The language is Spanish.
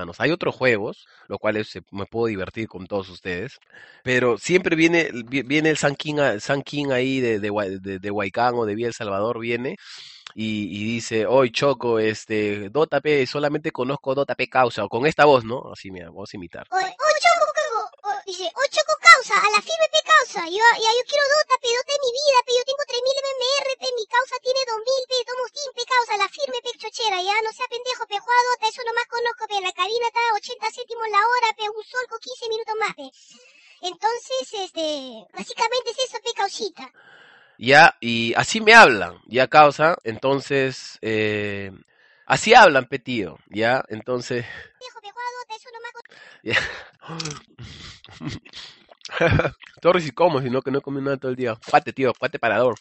hermanos. Hay otros juegos, los cuales se- me puedo divertir con todos ustedes, pero siempre viene, vi- viene el San King, San King ahí de, de, de, de Huaycán o de Villa El Salvador, viene y, y dice, hoy Choco, este, Dota P, solamente conozco Dota P causa, o con esta voz, ¿no? Así, mira, vamos a imitar. O, o choco, dice, o choco causa, a la firme pe causa. Yo, ya, yo quiero Dota, pe, Dota es mi vida, pe, yo tengo 3000 MMR, mi causa tiene 2000, pe, somos team, pe, causa, la chochera, ya, no sea pendejo, pe, juega Dota, eso nomás conozco, pe, la cabina está a 80 céntimos la hora, pe, un sol con 15 minutos más, pe. Entonces, este, básicamente es eso, pe, causita. Ya, y así me hablan, ya causa, entonces, eh, así hablan, pe tío, ya, entonces, Pendejo, pe, juega Dota, eso nomás ya. Torres y como, sino que no comí nada todo el día. Cuate, tío, cuate parador.